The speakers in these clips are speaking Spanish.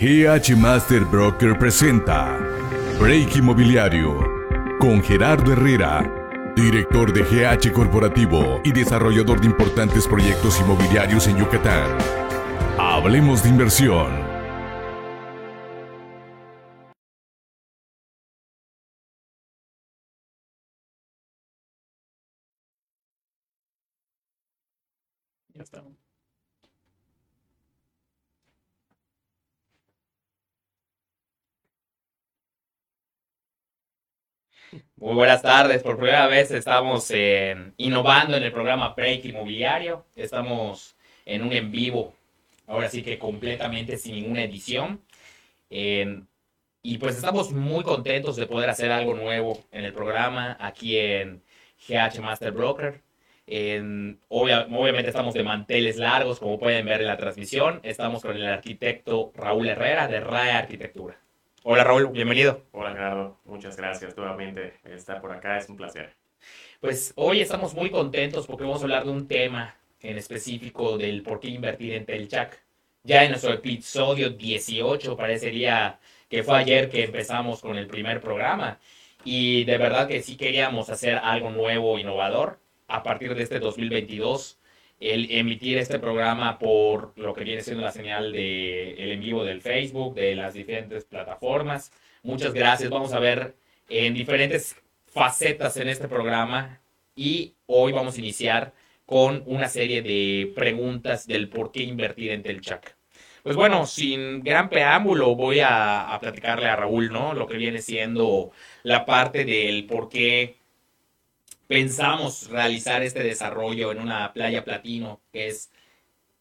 GH Master Broker presenta Break Inmobiliario con Gerardo Herrera, director de GH Corporativo y desarrollador de importantes proyectos inmobiliarios en Yucatán. Hablemos de inversión. Ya estamos. Muy buenas tardes. Por primera vez estamos innovando en el programa Break Inmobiliario. Estamos en un en vivo, ahora sí que completamente sin ninguna edición. Eh, y pues estamos muy contentos de poder hacer algo nuevo en el programa aquí en GH Master Broker. En- obvia- obviamente estamos de manteles largos, como pueden ver en la transmisión. Estamos con el arquitecto Raúl Herrera de RAE Arquitectura. Hola Raúl, bienvenido. Hola Gerardo, muchas gracias nuevamente estar por acá, es un placer. Pues hoy estamos muy contentos porque vamos a hablar de un tema en específico del por qué invertir en Telchac. Ya en nuestro episodio 18, parecería que fue ayer que empezamos con el primer programa. Y de verdad que sí queríamos hacer algo nuevo, innovador, a partir de este 2022. El emitir este programa por lo que viene siendo la señal de el en vivo del Facebook, de las diferentes plataformas. Muchas gracias. Vamos a ver en diferentes facetas en este programa y hoy vamos a iniciar con una serie de preguntas del por qué invertir en Telchac. Pues bueno, sin gran preámbulo voy a, a platicarle a Raúl, ¿no? Lo que viene siendo la parte del por qué pensamos realizar este desarrollo en una playa platino que es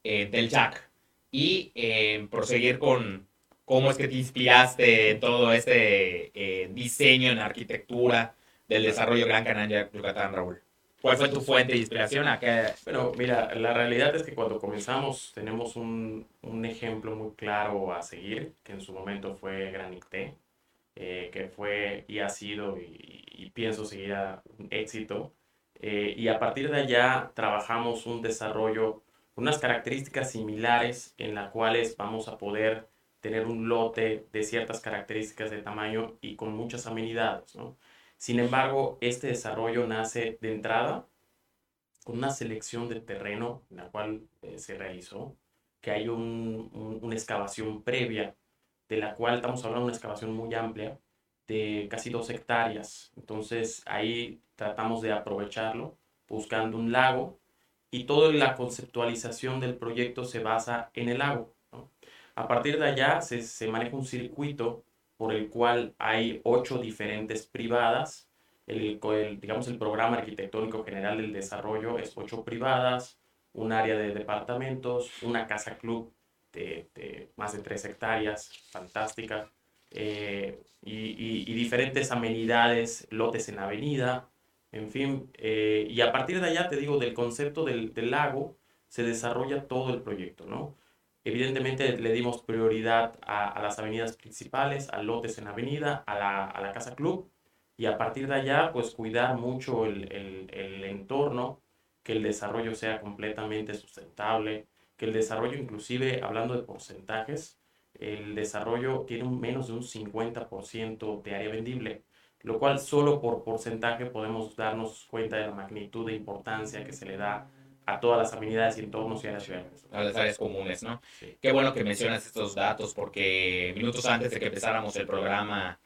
eh, Telchac y eh, proseguir con cómo es que te inspiraste en todo este eh, diseño en arquitectura del desarrollo Gran Canaria Yucatán, Raúl. ¿Cuál fue tu fuente de inspiración? ¿A qué? Bueno, mira, la realidad es que cuando comenzamos tenemos un, un ejemplo muy claro a seguir, que en su momento fue Granite, eh, que fue y ha sido y, y pienso seguirá un éxito. Eh, y a partir de allá trabajamos un desarrollo, unas características similares en las cuales vamos a poder tener un lote de ciertas características de tamaño y con muchas amenidades, ¿no? Sin embargo, este desarrollo nace de entrada con una selección de terreno en la cual eh, se realizó, que hay un- un- una excavación previa, de la cual estamos hablando de una excavación muy amplia, de casi dos hectáreas. Entonces ahí tratamos de aprovecharlo buscando un lago y toda la conceptualización del proyecto se basa en el lago. A partir de allá se, maneja un circuito por el cual hay ocho diferentes privadas. El, el, digamos, el programa arquitectónico general del desarrollo es ocho privadas, un área de departamentos, una casa club de, de más de tres hectáreas, fantástica, eh, y, diferentes amenidades, lotes en avenida, en fin. eh, y a partir de allá, te digo, del concepto del, lago, se desarrolla todo el proyecto, ¿no? Evidentemente le dimos prioridad a, las avenidas principales, a lotes en avenida, a la, a la casa club y a partir de allá pues cuidar mucho el- el entorno, que el desarrollo sea completamente sustentable, que el desarrollo inclusive, hablando de porcentajes, el desarrollo tiene un menos de un 50% de área vendible, lo cual solo por porcentaje podemos darnos cuenta de la magnitud de importancia que se le da a todas las amenidades y entornos y a las ciudades. a las áreas comunes, ¿no? Sí. Qué bueno que mencionas estos datos porque minutos antes de que empezáramos el programa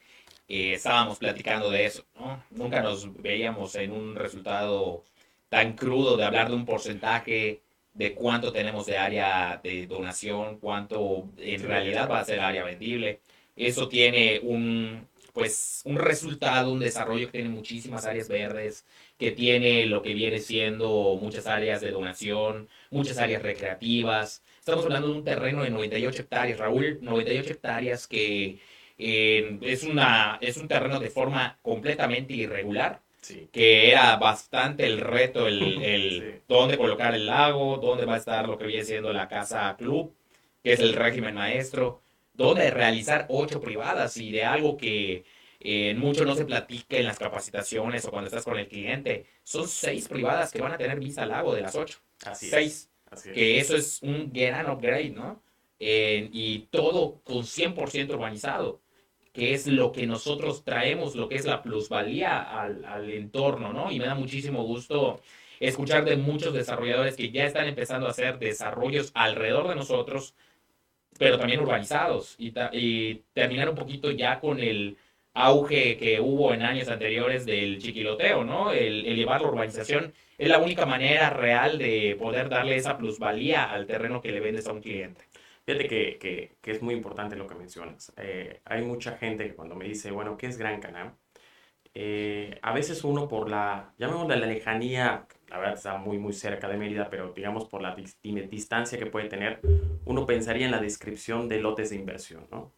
eh, estábamos platicando de eso, ¿no? Nunca nos veíamos en un resultado tan crudo de hablar de un porcentaje de cuánto tenemos de área de donación, cuánto en Sí. realidad va a ser área vendible. Eso tiene un, pues, un resultado, un desarrollo que tiene muchísimas áreas verdes, que tiene lo que viene siendo muchas áreas de donación, muchas áreas recreativas. Estamos hablando de un terreno de 98 hectáreas, Raúl, 98 hectáreas que eh, es, una, es un terreno de forma completamente irregular, Sí. que era bastante el reto, el, el Sí. dónde colocar el lago, dónde va a estar lo que viene siendo la casa club, que es el régimen maestro, dónde realizar ocho privadas y de algo que eh, mucho no se platica en las capacitaciones o cuando estás con el cliente. Son seis privadas que van a tener vista al lago de las ocho. Así es. seis. Es. Que eso es un gran upgrade, ¿no? y todo con 100% urbanizado, que es lo que nosotros traemos, lo que es la plusvalía al, entorno, ¿no? Y me da muchísimo gusto escuchar de muchos desarrolladores que ya están empezando a hacer desarrollos alrededor de nosotros, pero también urbanizados, y, y terminar un poquito ya con el auge que hubo en años anteriores del chiquiloteo, ¿no? El, el, llevar la urbanización es la única manera real de poder darle esa plusvalía al terreno que le vendes a un cliente. Fíjate que, que, que es muy importante lo que mencionas. Eh, hay mucha gente que cuando me dice, bueno, ¿qué es Gran Canal? Eh, a veces uno por la, la lejanía, la verdad está muy, muy cerca de Mérida, pero digamos por la distancia que puede tener, uno pensaría en la descripción de lotes de inversión, ¿no?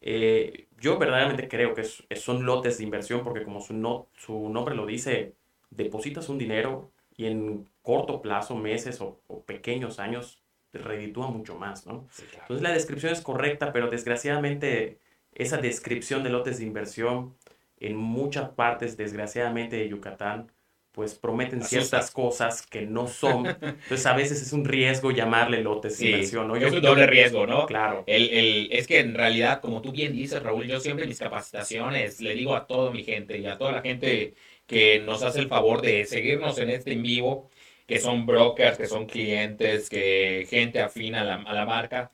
Eh, yo verdaderamente creo que son lotes de inversión porque como su, no, su nombre lo dice, depositas un dinero y en corto plazo, meses o, pequeños años, te reditúa mucho más, ¿no? Entonces la descripción es correcta, pero desgraciadamente esa descripción de lotes de inversión en muchas partes, desgraciadamente, de Yucatán, pues prometen ciertas cosas que no son. Entonces a veces es un riesgo llamarle lotes de inversión, ¿no? es un doble riesgo, ¿no? Claro. El, el, es que en realidad, como tú bien dices, Raúl, yo siempre en mis capacitaciones le digo a toda mi gente y a toda la gente que nos hace el favor de seguirnos en este en vivo, que son brokers, que son clientes, que gente afina a la, a la marca,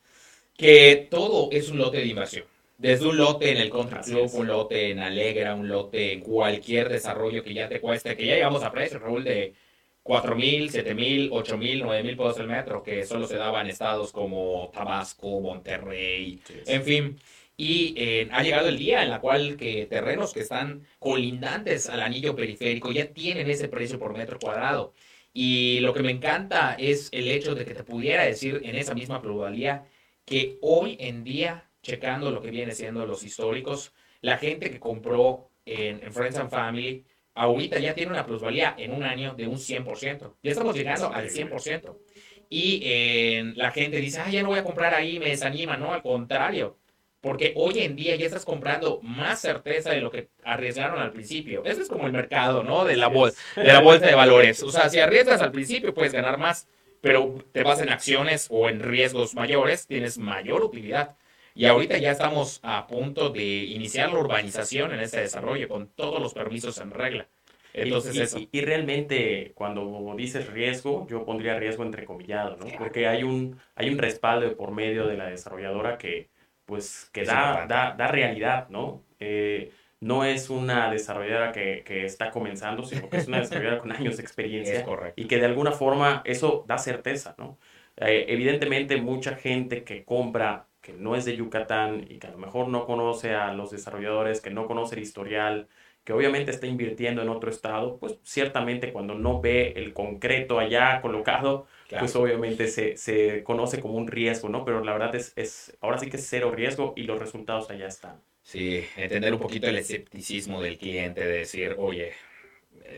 que todo es un lote de inversión. Desde un lote en el Country Club, un lote en Alegra, un lote en cualquier desarrollo que ya te cueste, que ya llegamos a precios, Raúl, de 4 mil, 7 mil, 8 mil, 9 mil pesos el metro, que solo se daba en estados como Tabasco, Monterrey, en fin. Y eh, ha llegado el día en la cual que terrenos que están colindantes al anillo periférico ya tienen ese precio por metro cuadrado. Y lo que me encanta es el hecho de que te pudiera decir en esa misma pluralidad que hoy en día checando lo que viene siendo los históricos, la gente que compró en, Friends and Family, ahorita ya tiene una plusvalía en un año de un 100%. Ya estamos llegando al 100%. Y eh, la gente dice, ah, ya no voy a comprar ahí, me desanima. No, al contrario. Porque hoy en día ya estás comprando más certeza de lo que arriesgaron al principio. Eso es como el mercado, ¿no? De la, bolsa, de la bolsa de valores. O sea, si arriesgas al principio puedes ganar más, pero te vas en acciones o en riesgos mayores, tienes mayor utilidad. Y ahorita ya estamos a punto de iniciar la urbanización en ese desarrollo con todos los permisos en regla. Entonces, y, eso. Y, realmente, cuando dices riesgo, yo pondría riesgo entrecomillado, ¿no? Porque hay un, hay un respaldo por medio de la desarrolladora que, pues, que da, da, da, realidad, ¿no? Eh, no es una desarrolladora que, que, está comenzando, sino que es una desarrolladora con años de experiencia. Y que de alguna forma eso da certeza, ¿no? Eh, evidentemente, mucha gente que compra que no es de Yucatán y que a lo mejor no conoce a los desarrolladores, que no conoce el historial, que obviamente está invirtiendo en otro estado, pues ciertamente cuando no ve el concreto allá colocado, pues obviamente se, se, conoce como un riesgo, ¿no? Pero la verdad es, es, ahora sí que es cero riesgo y los resultados allá están. Sí, entender un poquito el escepticismo del cliente, de decir, oye,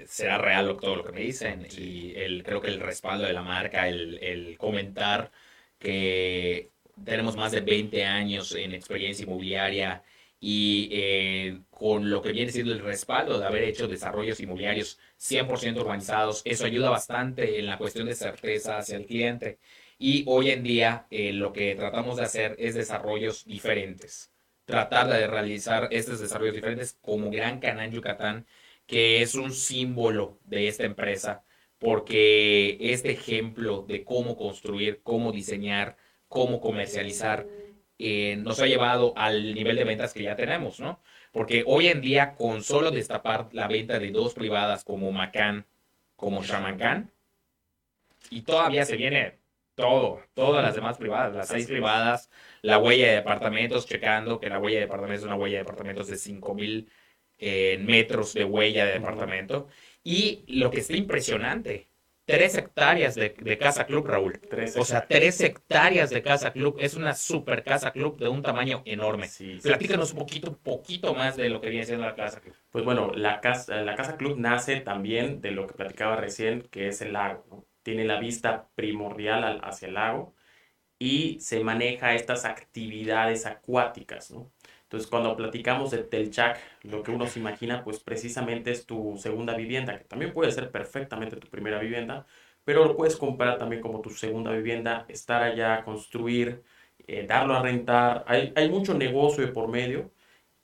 será real todo lo que me dicen y el, creo que el respaldo de la marca, el, el comentar que tenemos más de 20 años en experiencia inmobiliaria y eh, con lo que viene siendo el respaldo de haber hecho desarrollos inmobiliarios 100% urbanizados, eso ayuda bastante en la cuestión de certeza hacia el cliente. Y hoy en día eh, lo que tratamos de hacer es desarrollos diferentes. Tratar de realizar estos desarrollos diferentes como Gran Canal Yucatán, que es un símbolo de esta empresa, porque este ejemplo de cómo construir, cómo diseñar, cómo comercializar, eh, nos ha llevado al nivel de ventas que ya tenemos, ¿no? Porque hoy en día, con solo destapar la venta de dos privadas como Macan, como Shamancan, y todavía se viene todo, todas las demás privadas, las seis privadas, la huella de departamentos, checando que la huella de departamentos es una huella de departamentos de 5000 eh, metros de huella de departamento. Y lo que está impresionante, tres hectáreas de, casa club, Raúl. o sea, tres hectáreas de casa club. Es una super casa club de un tamaño enorme. Sí, Platícanos un poquito, poquito más de lo que viene siendo la casa club. Pues bueno, la casa, la casa club nace también de lo que platicaba recién, que es el lago. Tiene la vista primordial hacia el lago y se maneja estas actividades acuáticas, ¿no? Entonces, cuando platicamos de Telchac, lo que uno se imagina, pues precisamente es tu segunda vivienda, que también puede ser perfectamente tu primera vivienda, pero lo puedes comprar también como tu segunda vivienda, estar allá, construir eh, darlo a rentar. Hay, hay, mucho negocio de por medio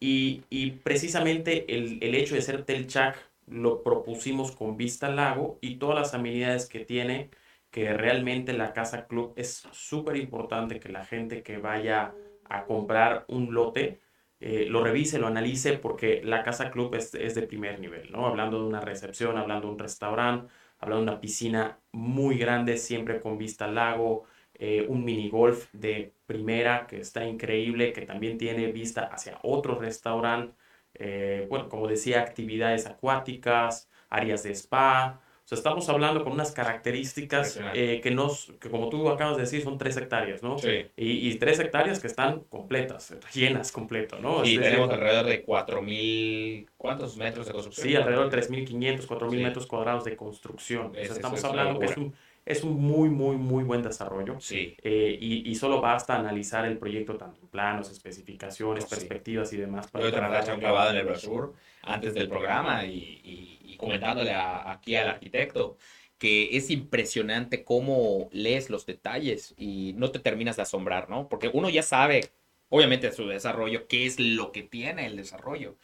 y, y precisamente el, el, hecho de ser Telchac lo propusimos con vista al lago y todas las amenidades que tiene, que realmente la Casa Club es súper importante que la gente que vaya a comprar un lote eh, lo revise, lo analice, porque la Casa Club es, de primer nivel, ¿no? Hablando de una recepción, hablando de un restaurante, hablando de una piscina muy grande, siempre con vista al lago, eh, un mini golf de primera que está increíble, que también tiene vista hacia otro restaurante, eh, bueno, como decía, actividades acuáticas, áreas de spa, sea, estamos hablando con unas características eh, que, nos, que, como tú acabas de decir, son tres hectáreas, ¿no? Sí. Y, y tres hectáreas que están completas, llenas completo, ¿no? Y tenemos alrededor de 4.000, ¿cuántos metros de construcción? Sí, alrededor de 3.500, 4.000 sí. metros cuadrados de construcción. O sea, estamos hablando que es un, es un muy, muy, muy buen desarrollo. Sí. Eh, y, y, solo basta analizar el proyecto tanto en planos, especificaciones, sí. perspectivas y demás. Para Yo clavado en el brochure antes del programa y, y, y comentándole a, aquí al arquitecto que es impresionante cómo lees los detalles y no te terminas de asombrar, ¿no? Porque uno ya sabe, obviamente, su desarrollo, qué es lo que tiene el desarrollo.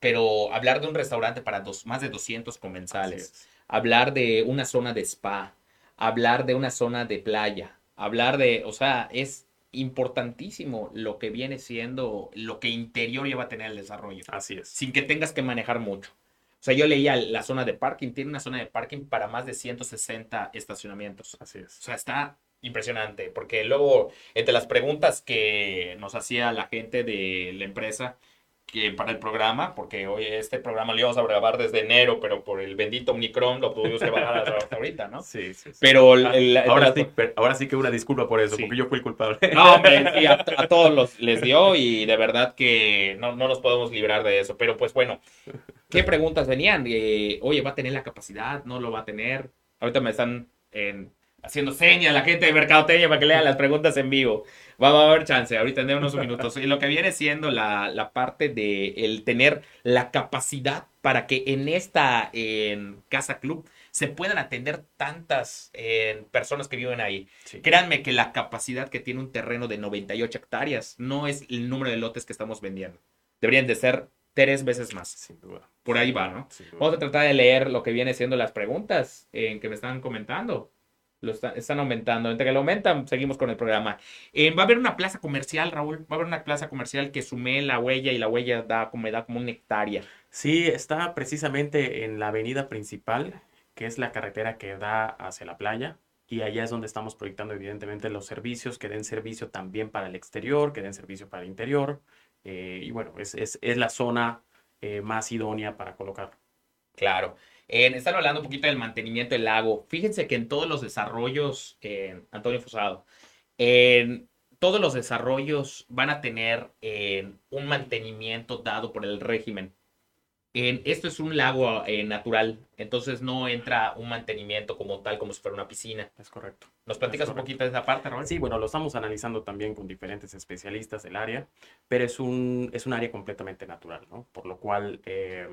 Pero hablar de un restaurante para dos, más de 200 comensales, hablar de una zona de spa, hablar de una zona de playa, hablar de, o sea, es importantísimo lo que viene siendo, lo que interior ya va a tener el desarrollo. Así es. Sin que tengas que manejar mucho. O sea, yo leía la zona de parking, tiene una zona de parking para más de 160 estacionamientos. Así es. O sea, está impresionante, porque luego, entre las preguntas que nos hacía la gente de la empresa, que para el programa, porque hoy este programa lo íbamos a grabar desde enero, pero por el bendito Omicron lo tuvimos que bajar hasta ahorita, ¿no? Sí, sí. sí. Pero el, el, ahora, sí, ahora sí que una disculpa por eso, sí. porque yo fui el culpable. No, hombre, sí, a, a, todos los, les dio y de verdad que no, no nos podemos librar de eso. Pero pues bueno, ¿qué preguntas venían? Eh, Oye, ¿va a tener la capacidad? ¿No lo va a tener? Ahorita me están en haciendo señas la gente de Mercadoteña para que lean las preguntas en vivo. Va, va, a haber chance, ahorita en unos minutos. Y lo que viene siendo la, la parte de el tener la capacidad para que en esta en casa club se puedan atender tantas eh, personas que viven ahí. Sí. Créanme que la capacidad que tiene un terreno de 98 hectáreas no es el número de lotes que estamos vendiendo. Deberían de ser tres veces más. Sin duda. Por ahí va, ¿no? Vamos a tratar de leer lo que viene siendo las preguntas en que me están comentando lo está, están aumentando. Entre que lo aumentan, seguimos con el programa. Eh, va a haber una plaza comercial, Raúl. Va a haber una plaza comercial que sume la huella y la huella da como, da como una hectárea. Sí, está precisamente en la avenida principal, que es la carretera que da hacia la playa. Y allá es donde estamos proyectando, evidentemente, los servicios que den servicio también para el exterior, que den servicio para el interior. Eh, y bueno, es, es, es la zona eh, más idónea para colocar. Claro. Eh, están hablando un poquito del mantenimiento del lago. Fíjense que en todos los desarrollos, eh, Antonio Fusado, en todos los desarrollos van a tener un mantenimiento dado por el régimen. En, esto es un lago eh, natural, entonces no entra un mantenimiento como tal, como si fuera una piscina. Es correcto. ¿Nos platicas un poquito de esa parte, Robert? Sí, bueno, lo estamos analizando también con diferentes especialistas del área, pero es un, es un área completamente natural, ¿no? Por lo cual eh,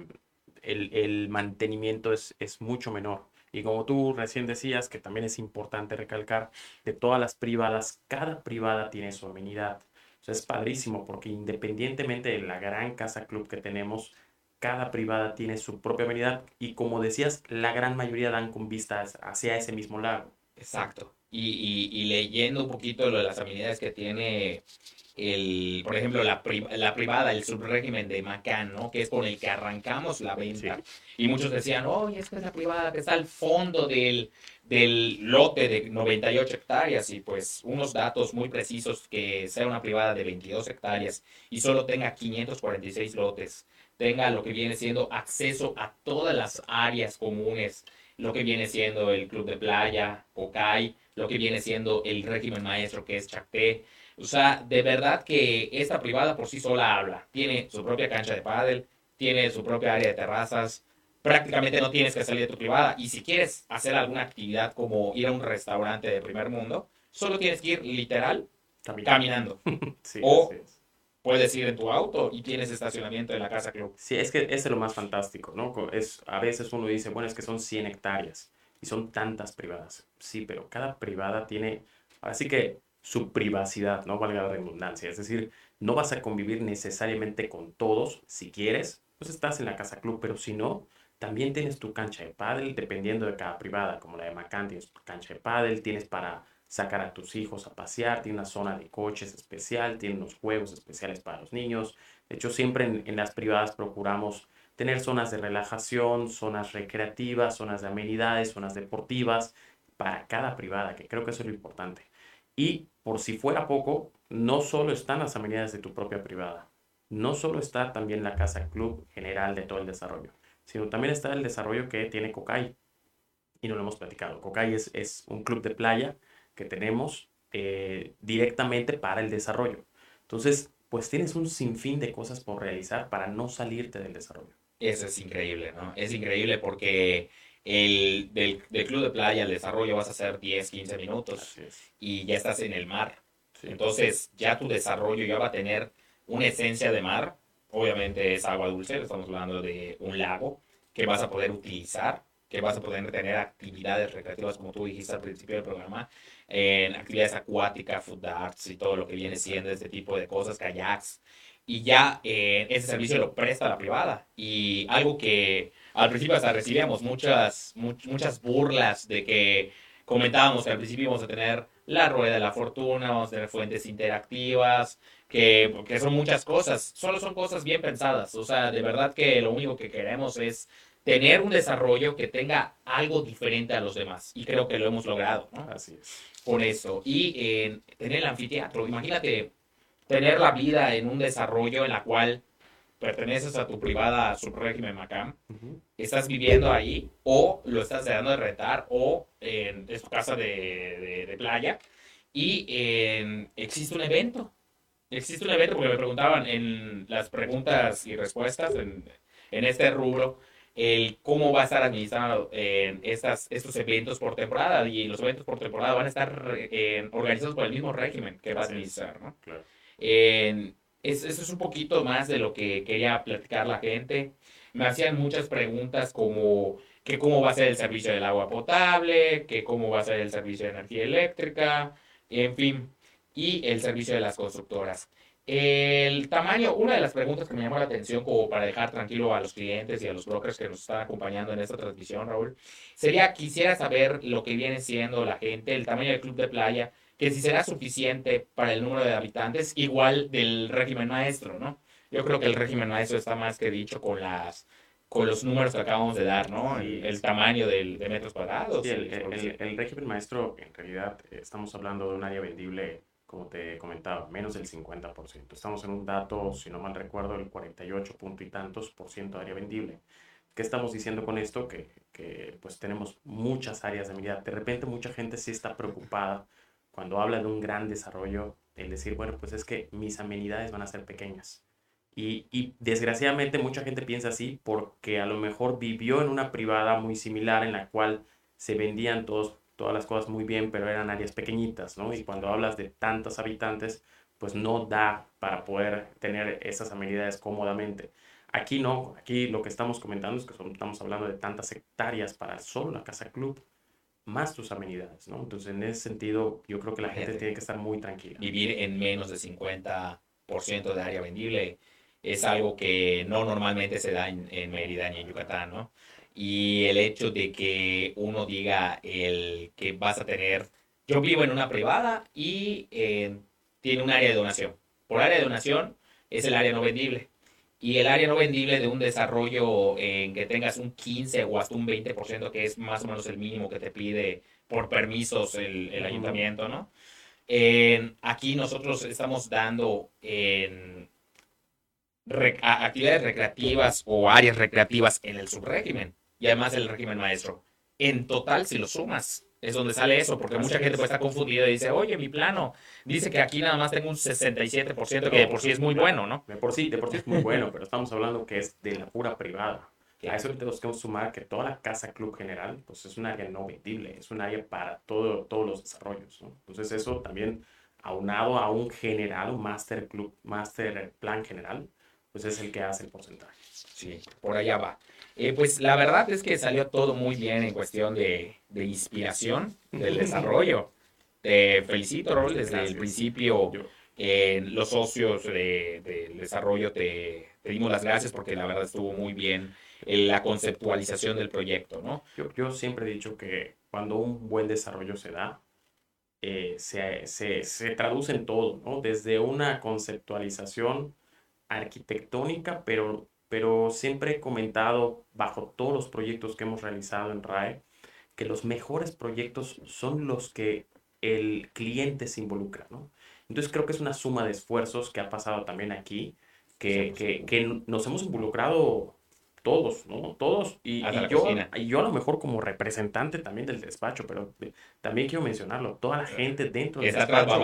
el, el, mantenimiento es, es mucho menor. Y como tú recién decías, que también es importante recalcar, de todas las privadas, cada privada tiene su amenidad. O es padrísimo porque independientemente de la gran casa club que tenemos, cada privada tiene su propia amenidad y como decías, la gran mayoría dan con vistas hacia ese mismo lago. Exacto. Y, y, y leyendo un poquito lo de las amenidades que tiene el, por ejemplo, la, pri la privada, el subrégimen de Macán, ¿no? Que es con el que arrancamos la venta. Sí. Y muchos decían, oye, es que es la privada que está al fondo del, del lote de 98 hectáreas y pues unos datos muy precisos que sea una privada de 22 hectáreas y solo tenga 546 lotes, tenga lo que viene siendo acceso a todas las áreas comunes, lo que viene siendo el club de playa, Ocay, lo que viene siendo el régimen maestro que es Chacté, o sea, de verdad que esta privada por sí sola habla. Tiene su propia cancha de pádel, tiene su propia área de terrazas. Prácticamente no tienes que salir de tu privada. Y si quieres hacer alguna actividad como ir a un restaurante de primer mundo, solo tienes que ir literal caminando. sí, o puedes ir en tu auto y tienes estacionamiento en la casa club. Sí, es que es lo más fantástico, ¿no? Es, a veces uno dice, bueno, es que son 100 hectáreas y son tantas privadas. Sí, pero cada privada tiene, así que su privacidad, no valga la redundancia. Es decir, no vas a convivir necesariamente con todos. Si quieres, pues estás en la casa club, pero si no, también tienes tu cancha de pádel, dependiendo de cada privada, como la de Macan, tienes tu cancha de pádel, tienes para sacar a tus hijos a pasear, tiene una zona de coches especial, tiene unos juegos especiales para los niños. De hecho, siempre en, en las privadas procuramos tener zonas de relajación, zonas recreativas, zonas de amenidades, zonas deportivas para cada privada, que creo que eso es lo importante. Y por si fuera poco, no solo están las amenidades de tu propia privada, no solo está también la casa club general de todo el desarrollo, sino también está el desarrollo que tiene Cocay. Y no lo hemos platicado. Cocay es, es un club de playa que tenemos eh, directamente para el desarrollo. Entonces, pues tienes un sinfín de cosas por realizar para no salirte del desarrollo. Eso es increíble, ¿no? Es increíble porque el, del, del, club de playa al desarrollo vas a hacer 10, 15 minutos y ya estás en el mar. Entonces ya tu desarrollo ya va a tener una esencia de mar. Obviamente es agua dulce, estamos hablando de un lago que vas a poder utilizar, que vas a poder tener actividades recreativas, como tú dijiste al principio del programa, en actividades acuáticas, food arts y todo lo que viene siendo este tipo de cosas, kayaks. Y ya eh, ese servicio lo presta la privada. Y algo que al principio hasta recibíamos muchas, muchas burlas de que comentábamos que al principio íbamos a tener la rueda de la fortuna, vamos a tener fuentes interactivas, que, que son muchas cosas, solo son cosas bien pensadas. O sea, de verdad que lo único que queremos es tener un desarrollo que tenga algo diferente a los demás. Y creo que lo hemos logrado, ¿no? Así es. Con eso. Y en tener el anfiteatro. Imagínate tener la vida en un desarrollo en la cual perteneces a tu privada subrégimen Macam, estás viviendo ahí o lo estás dejando de rentar o en, tu casa de, de, playa y existe un evento. Existe un evento porque me preguntaban en las preguntas y respuestas en, en este rubro el cómo va a estar administrado en estas, estos eventos por temporada y los eventos por temporada van a estar organizados por el mismo régimen que va a administrar, ¿no? Claro eso es un poquito más de lo que quería platicar la gente. Me hacían muchas preguntas como que cómo va a ser el servicio del agua potable, que cómo va a ser el servicio de energía eléctrica, en fin, y el servicio de las constructoras. El tamaño, una de las preguntas que me llamó la atención como para dejar tranquilo a los clientes y a los brokers que nos están acompañando en esta transmisión, Raúl, sería, quisiera saber lo que viene siendo la gente, el tamaño del club de playa, que si será suficiente para el número de habitantes, igual del régimen maestro, ¿no? Yo creo que el régimen maestro está más que dicho con las con los números que acabamos de dar, ¿no? El, el tamaño del, de metros cuadrados. Sí, el, el, el, régimen maestro, en realidad, estamos hablando de un área vendible, como te comentaba, menos del 50%. Estamos en un dato, si no mal recuerdo, el 48 punto y tantos por ciento de área vendible. ¿Qué estamos diciendo con esto? Que, que pues tenemos muchas áreas de medida. De repente mucha gente sí está preocupada cuando habla de un gran desarrollo, el decir, bueno, pues es que mis amenidades van a ser pequeñas. Y, y, desgraciadamente mucha gente piensa así porque a lo mejor vivió en una privada muy similar en la cual se vendían todos, todas las cosas muy bien, pero eran áreas pequeñitas, ¿no? Y cuando hablas de tantos habitantes, pues no da para poder tener esas amenidades cómodamente. Aquí no, aquí lo que estamos comentando es que estamos hablando de tantas hectáreas para solo la casa club más tus amenidades, ¿no? Entonces, en ese sentido, yo creo que la gente tiene que estar muy tranquila. Vivir en menos de 50% de área vendible es algo que no normalmente se da en, en, Mérida ni en Yucatán, ¿no? Y el hecho de que uno diga el que vas a tener, yo vivo en una privada y eh, tiene un área de donación. Por área de donación es el área no vendible y el área no vendible de un desarrollo en que tengas un 15 o hasta un 20%, que es más o menos el mínimo que te pide por permisos el, el ayuntamiento, ¿no? aquí nosotros estamos dando en actividades recreativas o áreas recreativas en el subrégimen y además el régimen maestro. En total, si lo sumas, es donde sale eso, porque mucha gente puede estar confundida y dice, oye, mi plano dice que aquí nada más tengo un 67%, que de por sí es muy bueno, ¿no? De por sí, de por sí es muy bueno, pero estamos hablando que es de la pura privada. A eso tenemos que sumar que toda la casa club general, pues es un área no vendible, es un área para todo, todos los desarrollos, ¿no? Entonces eso también aunado a un general, un master club, master plan general, pues es el que hace el porcentaje. Sí, por allá va. Eh, pues la verdad es que salió todo muy bien en cuestión de, de inspiración, del desarrollo. te felicito, desde el principio. Eh, los socios del de, desarrollo te, te, dimos las gracias porque la verdad estuvo muy bien la conceptualización del proyecto, ¿no? Yo, yo siempre he dicho que cuando un buen desarrollo se da, eh, se, se, se, traduce en todo, ¿no? Desde una conceptualización arquitectónica, pero, pero siempre he comentado bajo todos los proyectos que hemos realizado en RAE, que los mejores proyectos son los que el cliente se involucra, ¿no? Entonces creo que es una suma de esfuerzos que ha pasado también aquí, que, que, que nos hemos involucrado todos, ¿no? Todos. Y, yo, y yo a lo mejor como representante también del despacho, pero también quiero mencionarlo, toda la gente dentro del despacho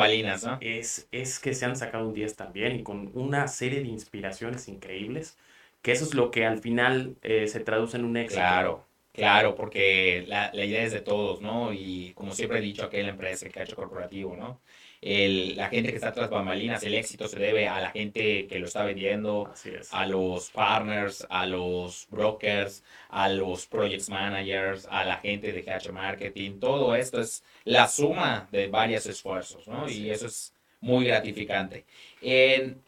¿no? es, es que se han sacado un 10 también y con una serie de inspiraciones increíbles, que eso es lo que al final eh, se traduce en un éxito. Claro. Claro, porque la, la, idea es de todos, ¿no? Y como siempre he dicho aquí en la empresa, el hecho corporativo, ¿no? el, la gente que está tras bambalinas, el éxito se debe a la gente que lo está vendiendo, a los partners, a los brokers, a los project managers, a la gente de GH Marketing. Todo esto es la suma de varios esfuerzos, ¿no? y eso es muy gratificante.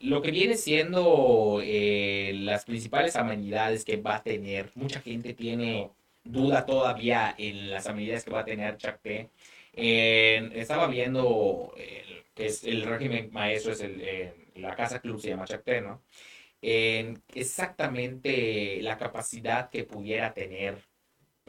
Lo que viene siendo eh, las principales amenidades que va a tener, mucha gente tiene duda todavía en las amenidades que va a tener Chacté estaba viendo que es el régimen maestro, es el, la Casa Club, se llama Chacté, ¿no? En exactamente la capacidad que pudiera tener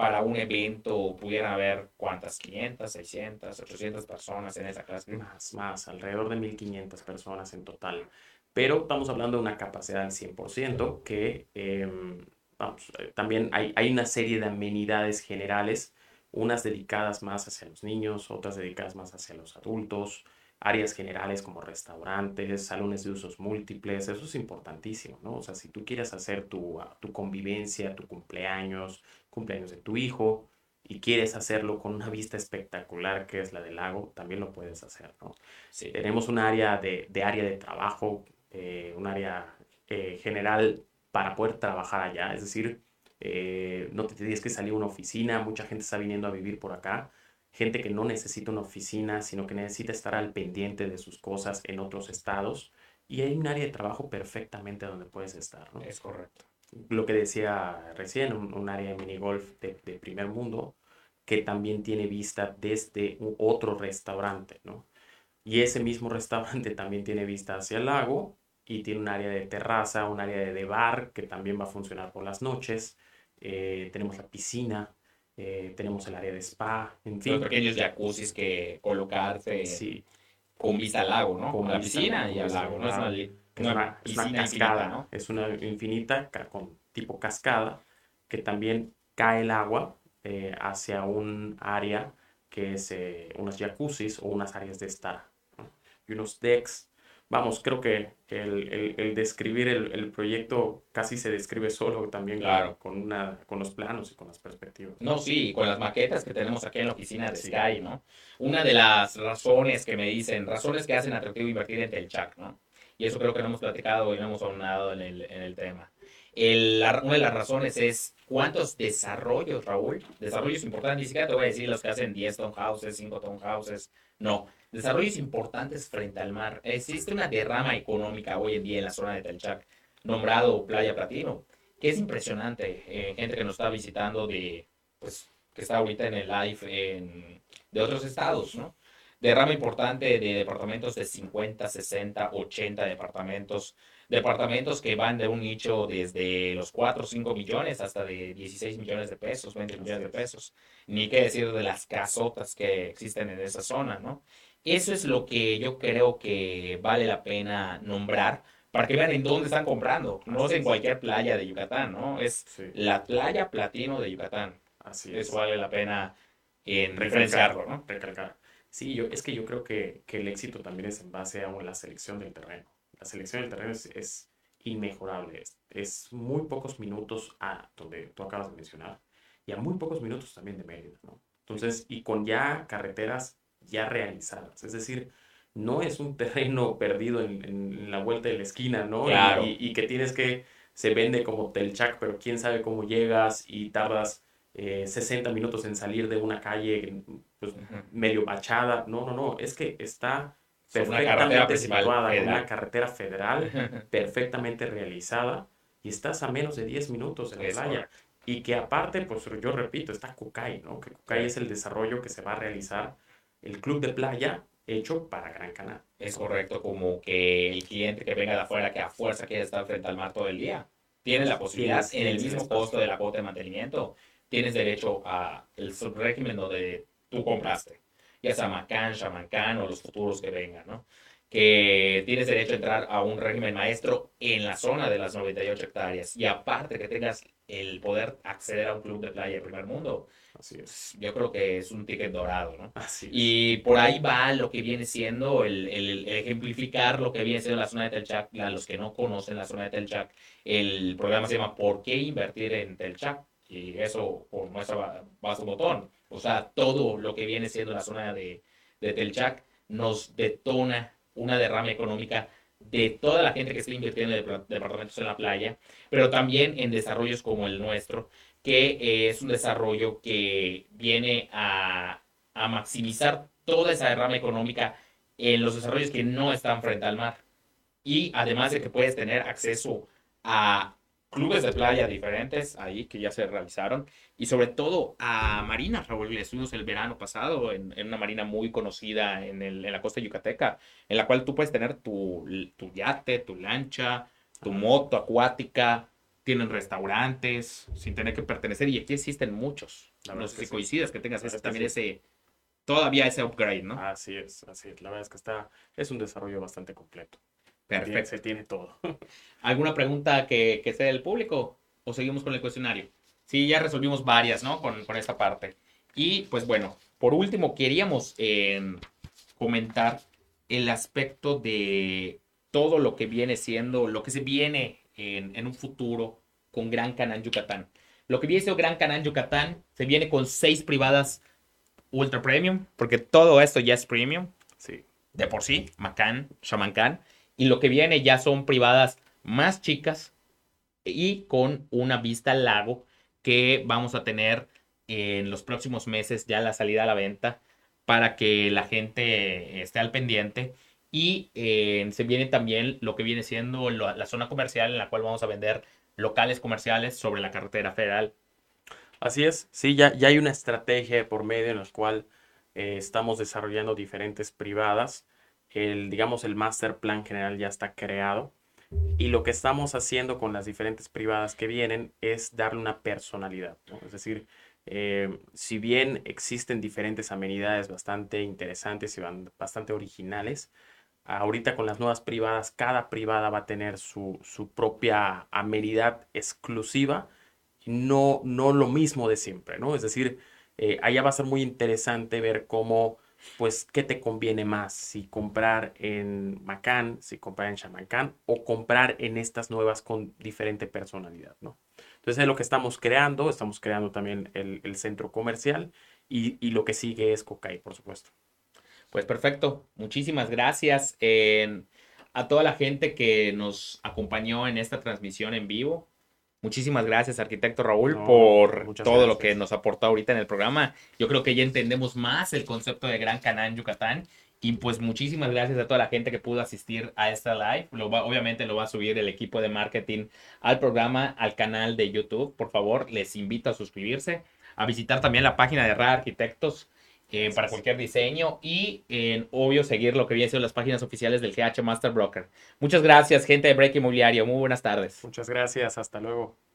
para un evento, pudiera haber cuántas, 500, 600, 800 personas en esa clase. Más, más, alrededor de 1500 personas en total. Pero estamos hablando de una capacidad del 100% que, em, vamos, eh, también hay, hay una serie de amenidades generales unas dedicadas más hacia los niños, otras dedicadas más hacia los adultos, áreas generales como restaurantes, salones de usos múltiples, eso es importantísimo, ¿no? O sea, si tú quieres hacer tu, ah, tu convivencia, tu cumpleaños, cumpleaños de tu hijo, y quieres hacerlo con una vista espectacular que es la del lago, también lo puedes hacer, ¿no? Sí. Tenemos un área de, de área de trabajo, eh, un área eh, general para poder trabajar allá, es decir, eh, no te tienes que salir a una oficina, mucha gente está viniendo a vivir por acá, gente que no necesita una oficina, sino que necesita estar al pendiente de sus cosas en otros estados, y hay un área de trabajo perfectamente donde puedes estar, ¿no? Es correcto. Lo que decía recién, un, área de minigolf de, de primer mundo, que también tiene vista desde otro restaurante, ¿no? Y ese mismo restaurante también tiene vista hacia el lago y tiene un área de terraza, un área de bar que también va a funcionar por las noches. Eh, tenemos la piscina, eh, tenemos el área de spa, en fin. Los pequeños jacuzzis que colocarse sí. con vista al lago, ¿no? Con, la piscina y al lago, ¿no? Es una, es una, cascada, ¿no? Es una infinita con tipo cascada que también cae el agua eh, hacia un área que es unos jacuzzis o unas áreas de estar. Y unos decks vamos, creo que el, el, describir el, proyecto casi se describe solo también claro. con, una, con los planos y con las perspectivas. No, sí, con las maquetas que tenemos aquí en la oficina de Sky, ¿no? Una de las razones que me dicen, razones que hacen atractivo invertir en Telchac, ¿no? Y eso creo que no hemos platicado y no hemos aunado en el, en el tema. El, una de las razones es cuántos desarrollos, Raúl, desarrollos importantes, ni siquiera te voy a decir los que hacen 10 townhouses, 5 townhouses, no, desarrollos importantes frente al mar. Existe una derrama económica hoy en día en la zona de Telchac, nombrado Playa Platino, que es impresionante. Eh, gente que nos está visitando de, pues, que está ahorita en el live en, de otros estados, ¿no? Derrama importante de departamentos de 50, 60, 80 departamentos departamentos que van de un nicho desde los 4 o 5 millones hasta de 16 millones de pesos, 20 millones de pesos. Ni qué decir de las casotas que existen en esa zona, ¿no? Eso es lo que yo creo que vale la pena nombrar para que vean en dónde están comprando. No es en cualquier playa de Yucatán, ¿no? Es la playa platino de Yucatán. Así es. Eso vale la pena en referenciarlo, ¿no? Recalcar. Sí, yo, es que yo creo que, que el éxito también es en base a la selección del terreno la selección del terreno es, inmejorable. Es, muy pocos minutos a donde tú acabas de mencionar y a muy pocos minutos también de Mérida, ¿no? Entonces, y con ya carreteras ya realizadas. Es decir, no es un terreno perdido en, la vuelta de la esquina, ¿no? Y, que tienes que, se vende como Telchac, pero quién sabe cómo llegas y tardas 60 minutos en salir de una calle pues, medio bachada. No, no, no, es que está perfectamente situada en una carretera federal, perfectamente realizada, y estás a menos de 10 minutos en la playa. Y que aparte, pues yo repito, está Kukai, ¿no? Que Kukai es el desarrollo que se va a realizar, el club de playa hecho para Gran Canal. Es correcto, como que el cliente que venga de afuera, que a fuerza quiere estar frente al mar todo el día, tiene la posibilidad en el mismo costo de la cuota de mantenimiento, tienes derecho a el régimen donde tú compraste, ya sea Macan, Shamancan o los futuros que vengan, ¿no? Que tienes derecho a entrar a un régimen maestro en la zona de las 98 hectáreas y aparte que tengas el poder acceder a un club de playa de primer mundo. Así es. Yo creo que es un ticket dorado, ¿no? Así es. Y por ahí va lo que viene siendo el, el, ejemplificar lo que viene siendo la zona de Telchac. A los que no conocen la zona de Telchac, el programa se llama ¿Por qué invertir en Telchac? Y eso por nuestra base botón. O sea, todo lo que viene siendo la zona de, de Telchac nos detona una derrama económica de toda la gente que está invirtiendo en departamentos en la playa, pero también en desarrollos como el nuestro, que es un desarrollo que viene a, a maximizar toda esa derrama económica en los desarrollos que no están frente al mar. Y además de que puedes tener acceso a clubes de playa diferentes ahí que ya se realizaron y sobre todo a marinas, Raúl. Estuvimos el verano pasado en, una marina muy conocida en, el, en, la costa yucateca, en la cual tú puedes tener tu, tu yate, tu lancha, tu moto acuática, tienen restaurantes sin tener que pertenecer y aquí existen muchos. No sé si coincides que tengas ese, también ese todavía ese upgrade, ¿no? Así es, así es. La verdad es que está, es un desarrollo bastante completo. Perfecto. Se tiene todo. ¿Alguna pregunta que, que sea del público? ¿O seguimos con el cuestionario? Sí, ya resolvimos varias, ¿no? Con, con esta parte. Y pues bueno, por último, queríamos em, comentar el aspecto de todo lo que viene siendo, lo que se viene en, en un futuro con Gran Canán Yucatán. Lo que viene siendo Gran Canán Yucatán se viene con seis privadas ultra premium, porque todo esto ya es premium. Sí. De por sí, Macan, Shamancan. Y lo que viene ya son privadas más chicas y con una vista al lago que vamos a tener en los próximos meses ya la salida a la venta para que la gente esté al pendiente. Y eh, se viene también lo que viene siendo la, zona comercial en la cual vamos a vender locales comerciales sobre la carretera federal. Así es, sí, ya, ya hay una estrategia por medio en la cual eh, estamos desarrollando diferentes privadas el, digamos, el master plan general ya está creado. Y lo que estamos haciendo con las diferentes privadas que vienen es darle una personalidad. Es decir, eh, si bien existen diferentes amenidades bastante interesantes y bastante originales, ahorita con las nuevas privadas, cada privada va a tener su, propia amenidad exclusiva, no, no lo mismo de siempre, ¿no? Es decir, eh, allá va a ser muy interesante ver cómo pues, ¿qué te conviene más? Si comprar en Macan, si comprar en Chamancán o comprar en estas nuevas con diferente personalidad, ¿no? Entonces es lo que estamos creando, estamos creando también el, centro comercial y, lo que sigue es Cocay, por supuesto. Pues perfecto, muchísimas gracias a toda la gente que nos acompañó en esta transmisión en vivo. Muchísimas gracias, arquitecto Raúl, por todo lo que nos aportó ahorita en el programa. Yo creo que ya entendemos más el concepto de Gran Canán Yucatán. Y pues muchísimas gracias a toda la gente que pudo asistir a esta live. Lo obviamente lo va a subir el equipo de marketing al programa, al canal de YouTube. Por favor, les invito a suscribirse, a visitar también la página de RA Arquitectos eh, para cualquier diseño y en obvio seguir lo que viene siendo las páginas oficiales del GH Master Broker. Muchas gracias, gente de Break Inmobiliario. Muy buenas tardes. Muchas gracias. Hasta luego.